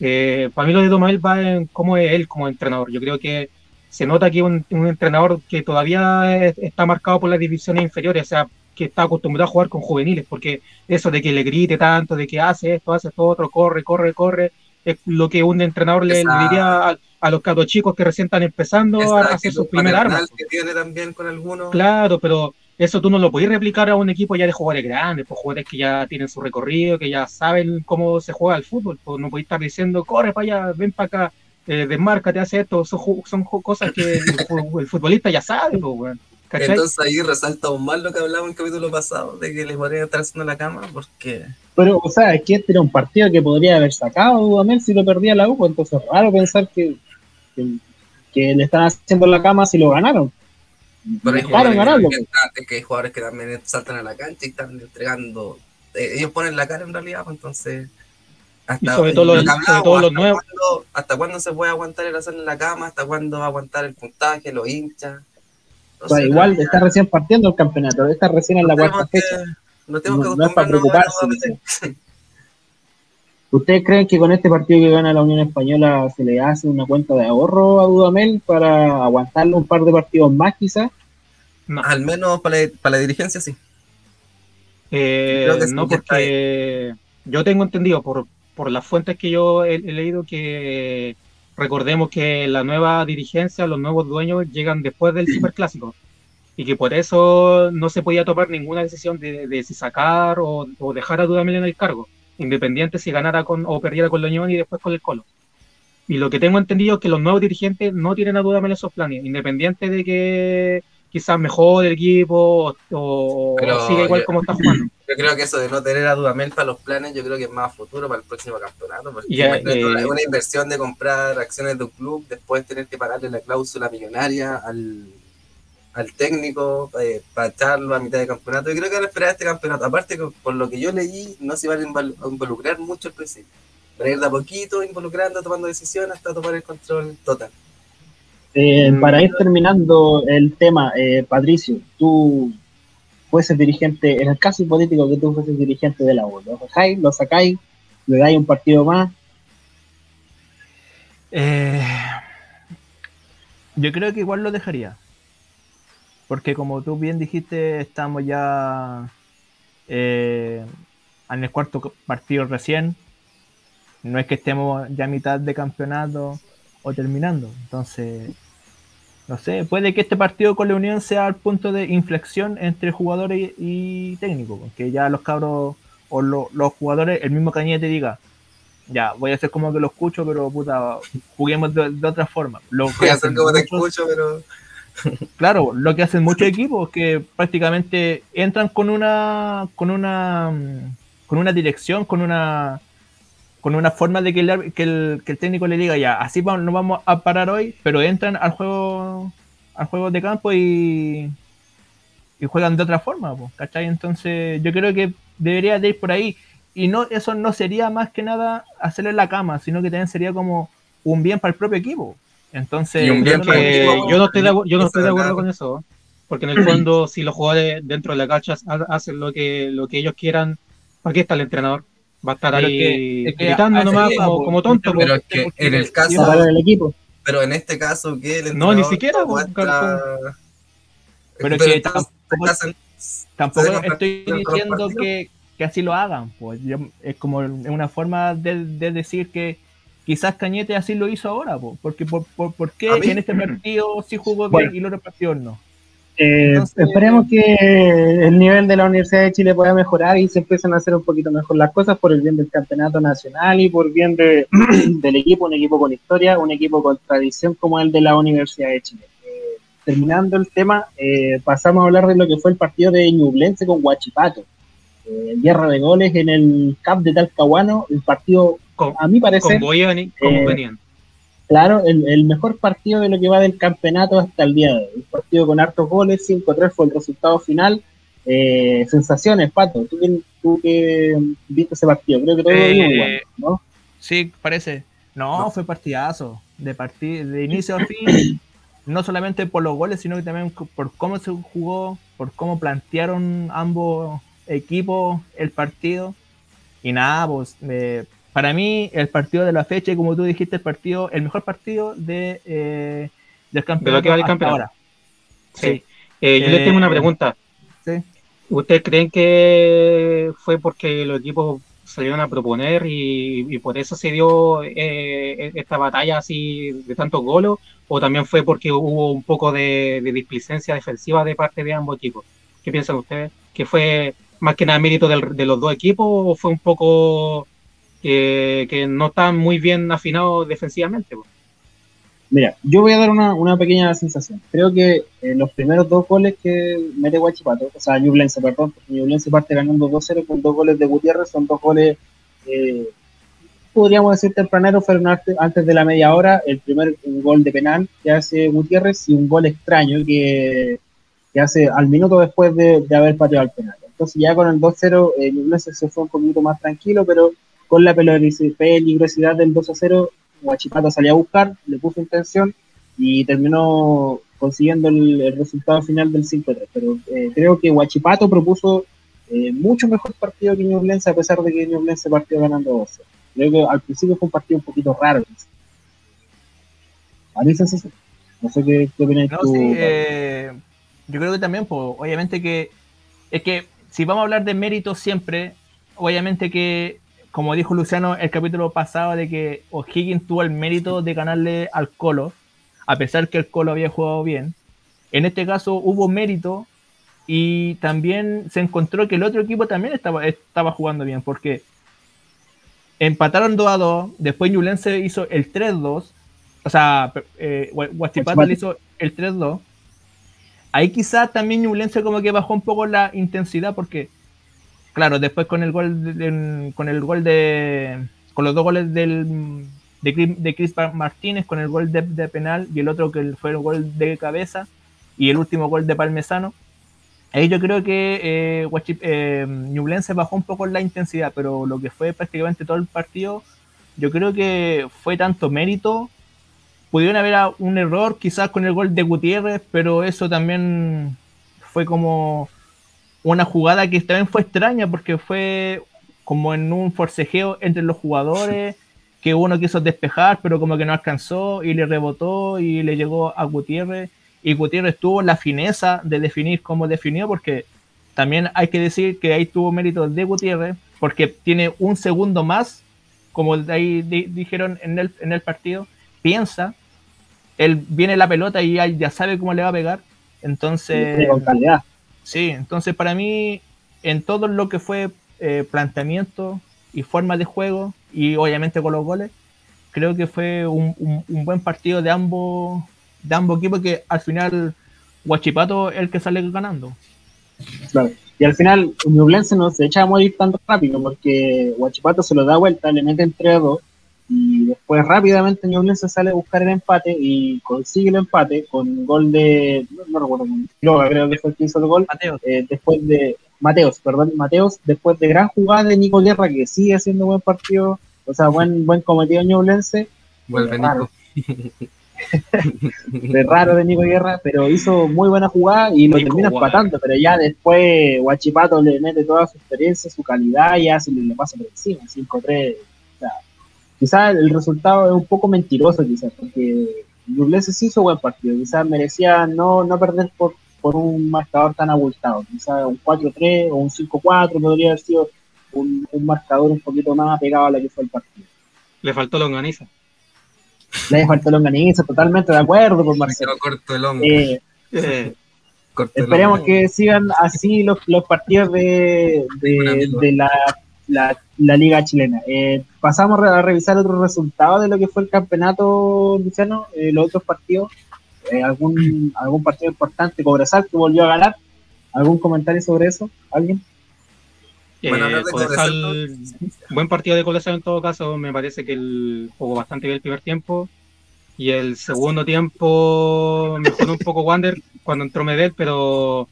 Eh, para mí lo de Domael va en cómo es él como entrenador. Yo creo que se nota que un, un entrenador que todavía es- está marcado por las divisiones inferiores, o sea, que está acostumbrado a jugar con juveniles, porque eso de que le grite tanto, de que hace esto, hace esto otro, corre, corre, corre, es lo que un entrenador le, diría a, a los cabros chicos que recién están empezando Esa a hacer sus primeras armas. que tiene también con algunos. Claro, pero eso tú no lo podés replicar a un equipo ya de jugadores grandes, pues jugadores que ya tienen su recorrido, que ya saben cómo se juega el fútbol. Pues no podés estar diciendo, corre para allá, ven para acá, eh, desmárcate, hace esto. Son, son cosas que el, el futbolista ya sabe, pues, weón. ¿Cachai? Entonces ahí resalta aún más lo que hablamos en el capítulo pasado, de que les podrían estar haciendo la cama, porque Pero, o sea, es que este era un partido que podría haber sacado Dudamel si lo perdía la U, pues entonces es raro pensar que, que, que le están haciendo la cama si lo ganaron. pero hay jugadores, ganarlo, que, que- que hay jugadores que también saltan a la cancha y están entregando. eh, ellos ponen la cara en realidad, pues entonces. Hasta, sobre todo lo los- que sobre todo los hasta nuevos. cuándo- ¿Hasta cuándo se puede aguantar el hacerle la cama? ¿Hasta cuándo va a aguantar el puntaje, los hinchas? O sea, Entonces, igual está recién partiendo el campeonato, está recién en la cuarta que- fecha. Nos tenemos que No- no es para preocuparse, ¿Ustedes creen que con este partido que gana la Unión Española se le hace una cuenta de ahorro a Dudamel para aguantarle un par de partidos más quizás? No. Al menos para la, para la dirigencia, sí. Eh, sí, no, porque yo tengo entendido por, por las fuentes que yo he, he leído que recordemos que la nueva dirigencia, los nuevos dueños llegan después del superclásico y que por eso no se podía tomar ninguna decisión de, de si sacar o, o dejar a Dudamel en el cargo, independiente si ganara con o perdiera con la Unión y después con el Colo. Y lo que tengo entendido es que los nuevos dirigentes no tienen a Dudamel en esos planes, independiente de que quizás mejore el equipo o, o- siga igual yo- como está jugando. Yo creo que eso de no tener a Dudamel para los planes, yo creo que es más futuro para el próximo campeonato. Porque imagínate eh, una inversión de comprar acciones de un club, después tener que pagarle la cláusula millonaria al, al técnico eh, para echarlo a mitad de campeonato. Yo creo que van a esperar este campeonato. Aparte, que por lo que yo leí, no se van a invol- a involucrar mucho al principio. Van a ir de a poquito, involucrando, tomando decisiones hasta tomar el control total. Eh, Mm. Para ir terminando el tema, eh, Patricio, tú fueses dirigente, en el caso hipotético que tú fueses dirigente de la U, ¿lo dejáis, lo sacáis, le dais un partido más? Eh, yo creo que igual lo dejaría. Porque como tú bien dijiste, estamos ya eh, en el cuarto partido recién. No es que estemos ya a mitad de campeonato o terminando. Entonces, no sé, puede que este partido con la Unión sea el punto de inflexión entre jugadores y técnico. Porque ya los cabros o lo- los jugadores, el mismo Cañete diga, ya, voy a hacer como que lo escucho, pero puta, juguemos de, de otra forma. Lo Voy a hacer como te escucho, pero Claro, lo que hacen muchos equipos que prácticamente entran con una con una con una dirección, con una con una forma de que el, que el, que el técnico le diga ya, así vamos, no vamos a parar hoy, pero entran al juego al juego de campo y y juegan de otra forma, po, ¿cachai? Entonces yo creo que debería de ir por ahí y no eso no sería más que nada hacerle la cama, sino que también sería como un bien para el propio equipo. Entonces, Y un bien yo no- que yo estoy de, acu- yo no eso estoy de es acuerdo con eso, porque en el fondo si los jugadores dentro de la cancha ha- hacen lo que lo que ellos quieran, ¿para qué está el entrenador? Va a estar Pero ahí es que- es que gritando nomás como, tonto. Pero es que en el caso- Iba- Para el equipo. Pero en este caso, que el No, ni siquiera, muestra- Pero es que tampoco- hacen- Tampoco ¿Se dejan estoy diciendo que, que así lo hagan, pues yo- es como una forma de, de decir que quizás Cañete así lo hizo ahora, porque por, por, por qué mí- en este partido sí jugó Bueno. bien y el otro partido no. Eh, Entonces- esperemos que el nivel de la Universidad de Chile pueda mejorar y se empiecen a hacer un poquito mejor las cosas por el bien del campeonato nacional y por bien de, del equipo, un equipo con historia, un equipo con tradición como el de la Universidad de Chile. Eh, terminando el tema, eh, pasamos a hablar de lo que fue el partido de Ñublense con Huachipato. Eh, guerra de goles en el CAP de Talcahuano, el partido, Con- a mi parecer, como como eh, venían. Claro, el, el mejor partido de lo que va del campeonato hasta el día de hoy. Un partido con hartos goles, 5-3 fue el resultado final. Eh, sensaciones, Pato, tú, que- tú que viste ese partido, creo que todo Eh, igual, ¿no? Sí, parece. No, fue partidazo. De, parti- de inicio a fin. No solamente por los goles, sino que también por cómo se jugó, por cómo plantearon ambos equipos el partido. Y nada, pues eh, para mí el partido de la fecha, como tú dijiste, el partido, el mejor partido de, eh, del campeonato. que va del hasta campeonato. ahora. Sí. Eh, yo les tengo una Eh, pregunta. Sí. ¿Ustedes creen que fue porque los equipos salieron a proponer y, y por eso se dio eh, esta batalla así de tantos goles? ¿O también fue porque hubo un poco de, de displicencia defensiva de parte de ambos equipos? ¿Qué piensan ustedes? ¿Que fue más que nada mérito del- de los dos equipos o fue un poco que, que no estaban muy bien afinados defensivamente? Mira, yo voy a dar una, pequeña sensación. Creo que eh, los primeros dos goles que mete Guachipato, o sea, Ñublense, perdón, porque Ñublense parte ganando 2-0 con dos goles de Gutiérrez, son dos goles, eh, podríamos decir tempraneros, fueron antes de la media hora. El primer gol de penal que hace Gutiérrez y un gol extraño que, que hace al minuto después de, de haber pateado el penal. Entonces, ya con el 2-0, eh, Ñublense se fue un poquito más tranquilo, pero con la peligrosi- peligrosidad del 2-0 Guachipato salió a buscar, le puso intención y terminó consiguiendo el, el resultado final del 5-3. Pero eh, creo que Guachipato propuso eh, mucho mejor partido que Ñublense, a pesar de que Ñublense partió ganando 12. Creo que al principio fue un partido un poquito raro. A mí sensación. No sé qué, qué opinas No, tú. sí, eh, yo creo que también, pues, obviamente que es que si vamos a hablar de mérito siempre, obviamente que, como dijo Luciano el capítulo pasado, de que O'Higgins tuvo el mérito de ganarle al Colo, a pesar que el Colo había jugado bien. En este caso hubo mérito y también se encontró que el otro equipo también estaba, estaba jugando bien, porque empataron 2 a 2, después Ñublense hizo el 3-2, o sea, eh, Gua- Huachipato le hizo el 3-2. Ahí quizás también Ñublense como que bajó un poco la intensidad porque, claro, después con el gol de, con el gol de con los dos goles del de de Chris Martínez con el gol de, penal y el otro que fue el gol de cabeza y el último gol de Palmesano. Ahí yo creo que eh, eh, bajó un poco la intensidad, pero lo que fue prácticamente todo el partido, yo creo que fue tanto mérito pudieron haber un error quizás con el gol de Gutiérrez, pero eso también fue como una jugada que también fue extraña porque fue como en un forcejeo entre los jugadores que uno quiso despejar pero como que no alcanzó y le rebotó y le llegó a Gutiérrez. Y Gutiérrez tuvo la fineza de definir cómo definió porque también hay que decir que ahí tuvo mérito de Gutiérrez porque tiene un segundo más como ahí di- dijeron en el, en el partido piensa, él viene la pelota y ya sabe cómo le va a pegar. Entonces, sí, entonces para mí, en todo lo que fue eh, planteamiento y forma de juego, y obviamente con los goles, creo que fue un, buen partido de ambos, de ambos equipos que al final Guachipato es el que sale ganando. Y al final, Nublense no se echa a morir tan rápido porque Guachipato se lo da vuelta, le meten entre a 2 pues rápidamente Ñublense sale a buscar el empate y consigue el empate con un gol de, no, no recuerdo, creo que fue el que hizo el gol, Mateos. Eh, después de, Mateos, perdón, Mateos, después de gran jugada de Nico Guerra, que sigue haciendo buen partido, o sea, buen, buen cometido Ñublense. Vuelve Nico. de raro de Nico Guerra, pero hizo muy buena jugada y lo termina empatando, pero ya después Guachipato le mete toda su experiencia, su calidad y hace le pasa por encima, 5-3 Quizás el resultado es un poco mentiroso, quizás, porque Ñublense sí hizo buen partido, quizás merecía no, no perder por, por un marcador tan abultado, quizás un 4-3 o un 5-4 podría haber sido un, un marcador un poquito más apegado a lo que fue el partido. Le faltó longaniza. Le faltó longaniza, totalmente de acuerdo por Me Marcelo. corto el hombro. Eh, Eh, corto el Esperemos que sigan así los, los partidos de, de, de la, la, la liga chilena. Eh, pasamos a revisar otros resultados de lo que fue el campeonato, Luciano, eh, los otros partidos. Eh, algún, algún partido importante, Cobresal que volvió a ganar. ¿Algún comentario sobre eso? ¿Alguien? Bueno, eh, de Cobresal, buen partido de Cobresal en todo caso, me parece que el jugó bastante bien el primer tiempo y el segundo tiempo mejoró un poco Wander cuando entró Medel, pero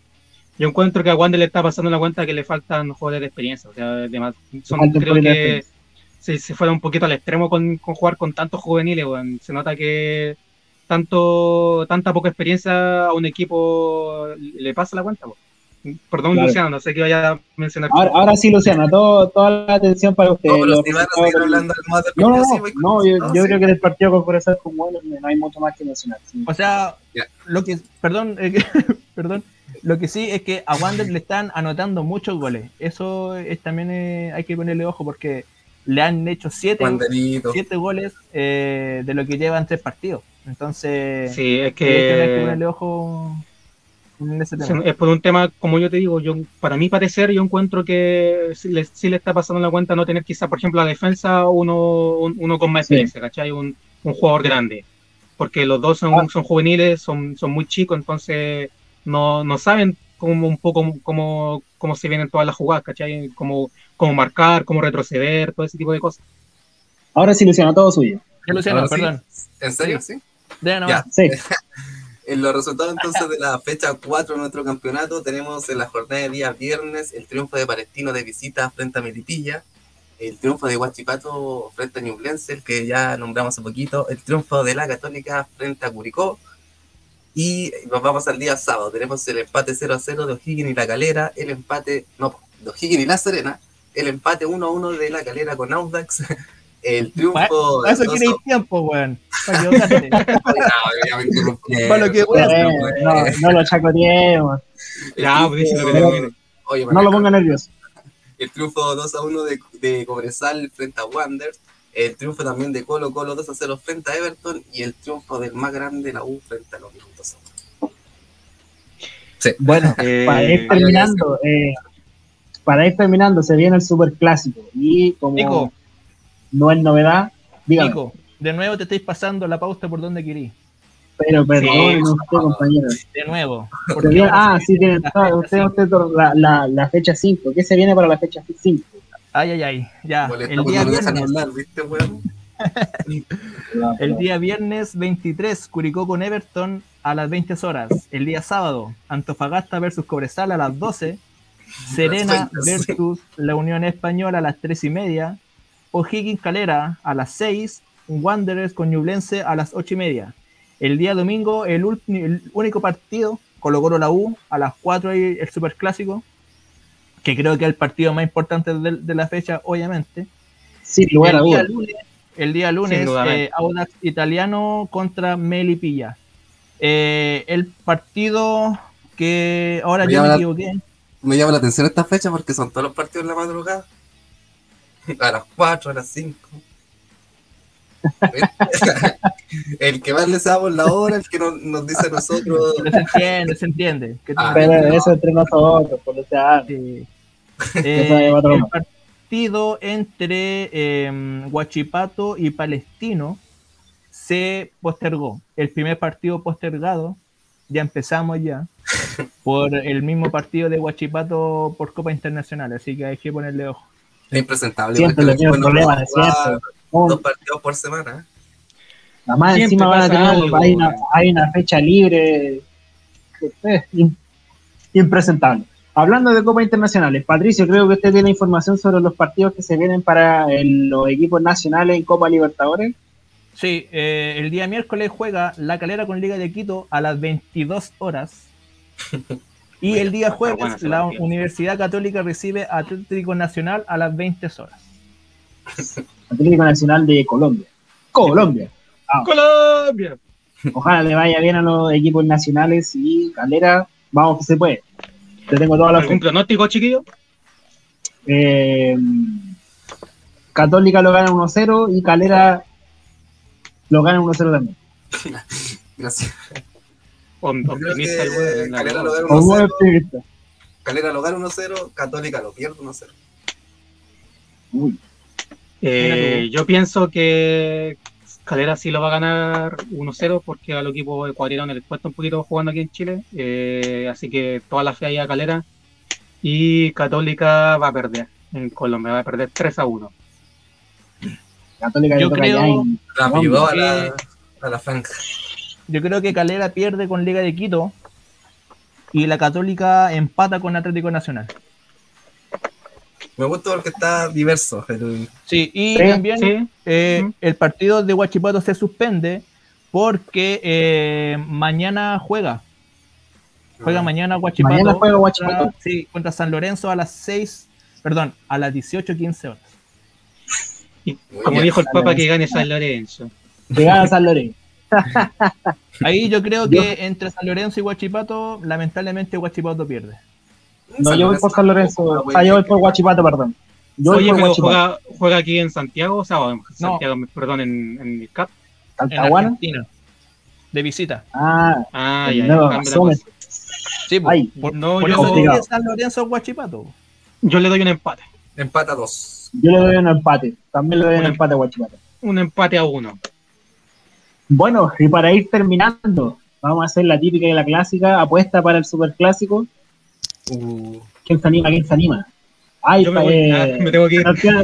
Yo encuentro que a Wander le está pasando la cuenta que le faltan jugadores de experiencia. O sea, además, son, creo que se, se fueron un poquito al extremo con, con jugar con tantos juveniles. weón. Se nota que tanto tanta poca experiencia a un equipo le pasa la cuenta. Perdón, Claro. Luciano, no sé qué vaya a mencionar. Ahora, ahora sí, Luciana, todo, toda la atención para usted. No, pero Los si van a resultados seguir del- hablando del modo No, y no, yo, cosas, yo sí. creo que del partido con Cobresal con no hay mucho más que mencionar. sí. O sea, lo que, perdón, eh, perdón, lo que sí es que a Wander le están anotando muchos goles. Eso es, también eh, hay que ponerle ojo porque le han hecho siete, siete goles eh, de lo que llevan tres partidos. Entonces, Sí, es hay que que ponerle ojo en ese Sí, tema. Es por un tema, como yo te digo, yo para mi parecer, yo encuentro que sí le, sí le está pasando la cuenta no tener quizá, por ejemplo, la defensa uno, un- uno con más Sí. experiencia, ¿cachai? Un, un jugador grande. Porque los dos son, Ah. son juveniles, son, son muy chicos, entonces no, no saben como un poco cómo, cómo se vienen todas las jugadas, ¿cachai? Cómo, cómo marcar, cómo retroceder, todo ese tipo de cosas. Ahora sí, Luciano, todo suyo. Ya, Luciano, Ahora sí. perdón. ¿En serio? Sí. Ya. Sí, En los resultados entonces de la fecha 4 de nuestro campeonato tenemos en la jornada de día viernes el triunfo de Palestino de visita frente a Melipilla, el triunfo de Huachipato frente a Ñublense, el que ya nombramos hace poquito, el triunfo de la Católica frente a Curicó y nos vamos al día sábado, tenemos el empate 0 a 0 de O'Higgins y la Calera, el empate, no, de O'Higgins y la Serena, el empate 1 a 1 de la Calera con Audax, el triunfo... Para eso queréis tiempo, weón. Para. Para lo que voy a hacer, Eh, no, no lo chacoteemos, Ya, pues dice lo que. Oye, no lo ponga nervioso. el triunfo 2 a 1 de, de Cobresal frente a Wanderers, el triunfo también de Colo Colo 2 a 0 frente a Everton y el triunfo del más grande la U frente a los minutos. Sí. Bueno, Eh, para ir terminando, eh, para ir terminando, se viene el super clásico. Y como Nico, no es novedad, dígame, Nico, de nuevo te estáis pasando la pauta por donde querís. pero perdón, Sí. usted, compañero. De nuevo. Viene- ah, sí, tiene todo, usted, usted, la, la, la fecha 5. ¿Qué se viene para la fecha 5? Ay, ay, ay. Ya. El día, viernes, hablar, el día viernes 23, Curicó con Everton a las 20 horas. El día sábado, Antofagasta versus Cobresal a las 12. Serena Las 20. versus la Unión Española a las 3 y media. O'Higgins Calera a las 6. Wanderers con Ñublense a las 8 y media. El día domingo, el, el único partido, Colo Colo la U, a las 4 hay el Superclásico, que creo que es el partido más importante de, de la fecha, obviamente. Sin lugar el, día lunes, el día lunes, eh, Audax Italiano contra Melipilla. Eh, el partido que ahora Voy yo me equivoqué. Me llama la atención esta fecha porque son todos los partidos en la madrugada. A las 4, a las 5. el que más le sabemos la hora, el que nos, nos dice a nosotros. Pero se entiende, se entiende. que Ah, Pero eso entre nosotros, por lo tanto. Sí. Eh, el partido entre eh, Huachipato y Palestino se postergó. El primer partido postergado, ya empezamos ya, por el mismo partido de Huachipato por Copa Internacional, así que hay que ponerle ojo. Es impresentable. Siempre problemas. Oh, Dos partidos por semana. Además, Siempre encima van a tener, algo, hay, una, weón. hay una fecha libre. eh, im- impresentable. Hablando de Copa Internacionales, Patricio, creo que usted tiene información sobre los partidos que se vienen para el- los equipos nacionales en Copa Libertadores. Sí, eh, el día miércoles juega La Calera con Liga de Quito a las 22 horas. Y Bueno, el día jueves la. Universidad Católica recibe a Atlético Nacional a las 20 horas. Atlético Nacional de Colombia. Colombia. Colombia. Ojalá le vaya bien a los equipos nacionales y Calera, vamos que se puede. Te tengo toda la ¿Algún fe. pronóstico, chiquillo? Eh, Católica lo gana 1-0 y Calera lo gana 1-0 también. Gracias. Optimista el la Calera lo gana Como muy 1-0. optimista. Calera lo gana 1-0, Católica lo pierde 1-0. Uy, Eh, yo pienso que Calera sí lo va a ganar 1-0 porque al equipo ecuatoriano les cuesta un poquito jugando aquí en Chile. Eh, así que toda la fe ahí a Calera. Y Católica va a perder en Colombia, va a perder 3-1. Católica Yo creo- a que- la, a la franja. Yo creo que Calera pierde con Liga de Quito y la Católica empata con Atlético Nacional. Me gusta porque está diverso. el- Sí, y Sí, también sí. eh, el partido de Huachipato se suspende porque eh, mañana juega. Juega mañana Huachipato. Mañana juega contra- Huachipato. sí, contra San Lorenzo a las 6, perdón, a las 18.15 horas. Como dijo el Papa, que gane San Lorenzo. Llegada a San Lorenzo. Ahí yo creo que entre San Lorenzo y Huachipato, lamentablemente Huachipato pierde. No, yo voy por San Lorenzo. O sea, yo voy por Guachipato, perdón. Yo voy Oye, por Guachipato. juega, juega aquí en Santiago, o sea, en Santiago, perdón, en, en el CAP. En. Argentina. De visita. Ah, Ah, ya, no, ya. Sí. Ay, por, no, por yo- dije San Lorenzo Huachipato. yo le doy un empate. Empata dos. yo le doy un empate. También le doy un Una- empate a Guachipato. Un empate a uno. Bueno, y para ir terminando, vamos a hacer la típica y la clásica apuesta para el superclásico. Uh, ¿Quién se anima? ¿Quién se anima? Ay, Yo me, voy- eh, ah, me tengo que se ir. nos queda,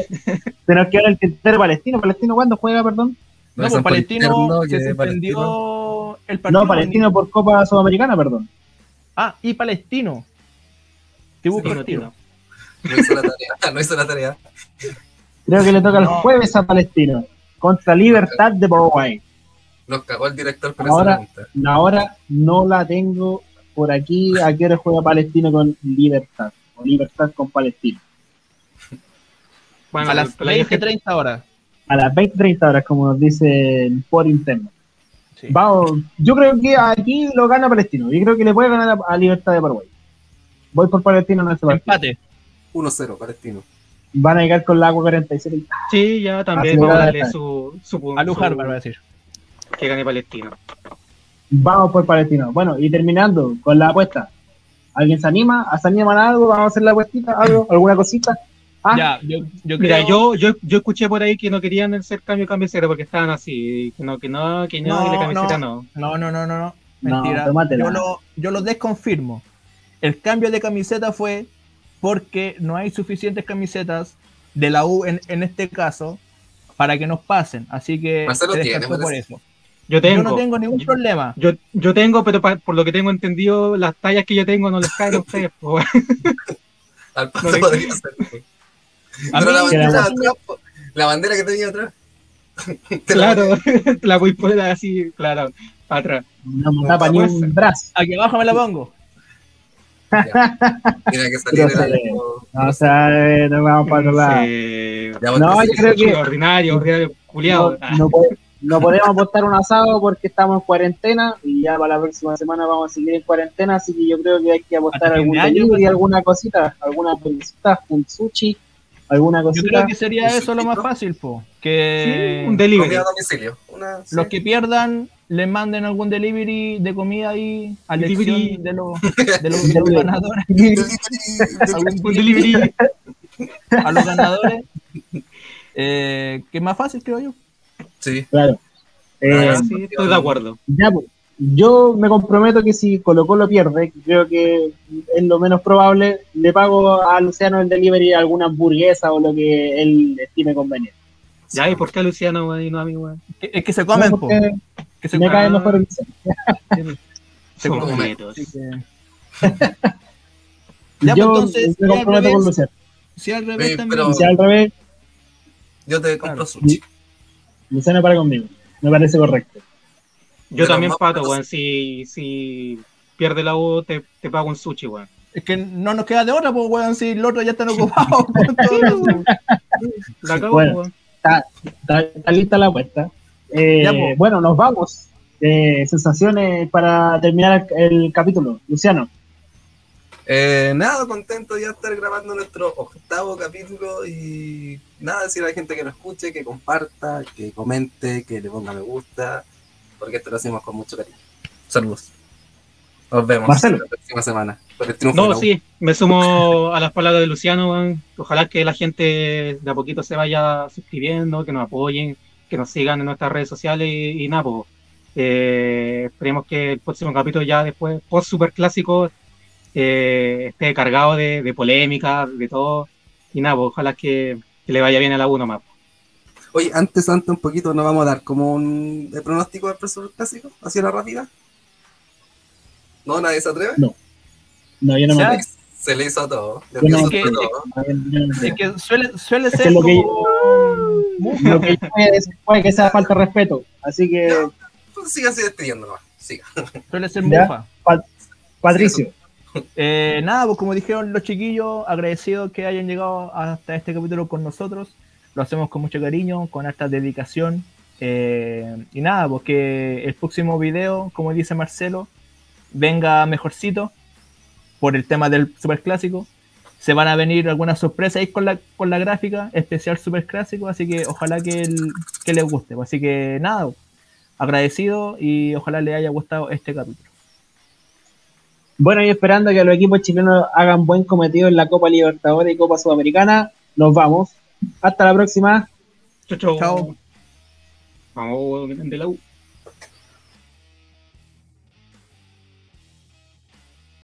se nos queda el tintero palestino. ¿Palestino cuándo juega, perdón? No, es pues un Palestino interno se que suspendió el partido. No, Palestino por Copa Sudamericana, perdón. Ah, y Palestino. Te. Tino. no hizo la tarea. No hizo la tarea. Creo que le toca el No. jueves a Palestino contra Libertad de Paraguay. Nos cagó el director con Ahora- esa pregunta. Ahora no la tengo por aquí. ¿A qué hora juega Palestino con Libertad? O Libertad con Palestino. Bueno, a las pero la gente- 20-30 horas. A las 20-30 horas, como nos dicen por interno. Sí. Vamos, yo creo que aquí lo gana Palestino. Yo creo que le puede ganar a, a Libertad de Paraguay. Voy por Palestino en este partido. Empate. 1-0, Palestino. Van a llegar con la agua 47. Sí, ya también vamos a va a darle estar. su, su, A Lujar, su- me va a decir. que gane Palestino. Vamos por Palestino. Bueno, y terminando con la apuesta. ¿Alguien se anima? ¿Se animan a algo? ¿Vamos a hacer la apuestita? ¿Algo? ¿Alguna cosita? Ah, Ya, yo, yo Mira, yo, yo, yo escuché por ahí que no querían hacer cambio de camiseta porque estaban así, que no, que no, que no, No, y la camiseta no. No, no, no, no, no. Mentira. yo, lo, yo lo desconfirmo. El cambio de camiseta fue porque no hay suficientes camisetas de la U en, en este caso para que nos pasen. Así que Marcelo se tiene, descartó por eso. Yo tengo. Yo no tengo ningún problema. Yo, yo tengo, pero pa- por lo que tengo entendido, las tallas que yo tengo no les caen a ustedes. Al paso No podría ser. A Pero mí- la bandera Quedamos- atrás, po. la bandera que tenía atrás. Te la- claro, la voy a poner así, claro, para atrás. no me tapa ni un brazo. Aquí abajo me la pongo. Ya. Mira que el se- algo. No, o sea, no vamos para otro lado. Sí. Ya, No, yo creo que- ordinario, ordinario, culiado. No, no no podemos apostar un asado porque estamos en cuarentena y ya para la próxima semana vamos a seguir en cuarentena, así que yo creo que hay que apostar algún delivery, alguna cosita, alguna cosita, un sushi, alguna Yo cosita. creo que sería ¿Un eso lo más fácil, po. Sí, Que un delivery. Una, sí. los que pierdan les manden algún delivery de comida ahí a Delivery. de los, de los, de los Delivery. ganadores. Algún delivery. a los ganadores. Eh, que es más fácil, creo yo. Sí. Claro. Eh, sí, estoy de acuerdo. ya, pues, yo me comprometo que si Colo Colo pierde, creo que es lo menos probable, le pago a Luciano el delivery alguna hamburguesa o lo que él estime conveniente. Ya, ¿y por qué a Luciano, güey, no a mí, güey? Es que se comen, No, po. porque Que se me cae mejor el Luciano. Se comen. Ya, pues, yo entonces, me si al comprometo con revés, Luciano. si al revés Oye, también. si al revés, Yo te compro Claro. sushi. Luciano para conmigo. Me parece correcto. Yo Pero también pato, güey. Si, si pierde la U, te, te pago un sushi, güey. Es que no nos queda de otra, pues, weón, si los otros ya están ocupados. con todo eso. La cago, Bueno. Está, está lista la apuesta. Eh, Ya, pues. bueno, nos vamos. Eh, sensaciones para terminar el, el capítulo. Luciano. Eh, nada, contento de ya estar grabando nuestro octavo capítulo y nada, decir a la gente que nos escuche, que comparta, que comente, que le ponga me gusta, porque esto lo hacemos con mucho cariño. Saludos. Nos vemos Marcelo. la próxima semana. Por el triunfo de No, sí, me sumo a las palabras de Luciano. Ojalá que la gente de a poquito se vaya suscribiendo, que nos apoyen, que nos sigan en nuestras redes sociales y, y nada, pues, eh, esperemos que el próximo capítulo ya después, post super clásico, eh, esté cargado de, de polémica, de todo. Y nada, pues, ojalá que, que le vaya bien a la 1 más. Oye, antes, antes un poquito, nos vamos a dar como un el pronóstico del profesor clásico, así a la rápida. ¿No? ¿Nadie se atreve? No. No, yo no me acuerdo. Se le hizo a todo. Le Yo que- todo. Yo. Es suele, suele Es que ser lo que- como... Lo que yo voy a decir fue que esa falta de respeto. Así que, Pues siga así despidiendo nomás. Siga. Suele ser mufa. Patricio, Eh, nada, pues como dijeron los chiquillos, agradecidos que hayan llegado hasta este capítulo con nosotros. Lo hacemos con mucho cariño, con harta dedicación. Eh, y nada, pues que el próximo video, como dice Marcelo, venga mejorcito por el tema del superclásico. Se van a venir algunas sorpresas ahí con la, con la gráfica, especial superclásico, así que ojalá que, que les guste. Así que nada, agradecido y ojalá les haya gustado este capítulo. Bueno, y esperando que los equipos chilenos hagan buen cometido en la Copa Libertadores y Copa Sudamericana, nos vamos. Hasta la próxima. Chau, chau. Chao. Vamos, de la U.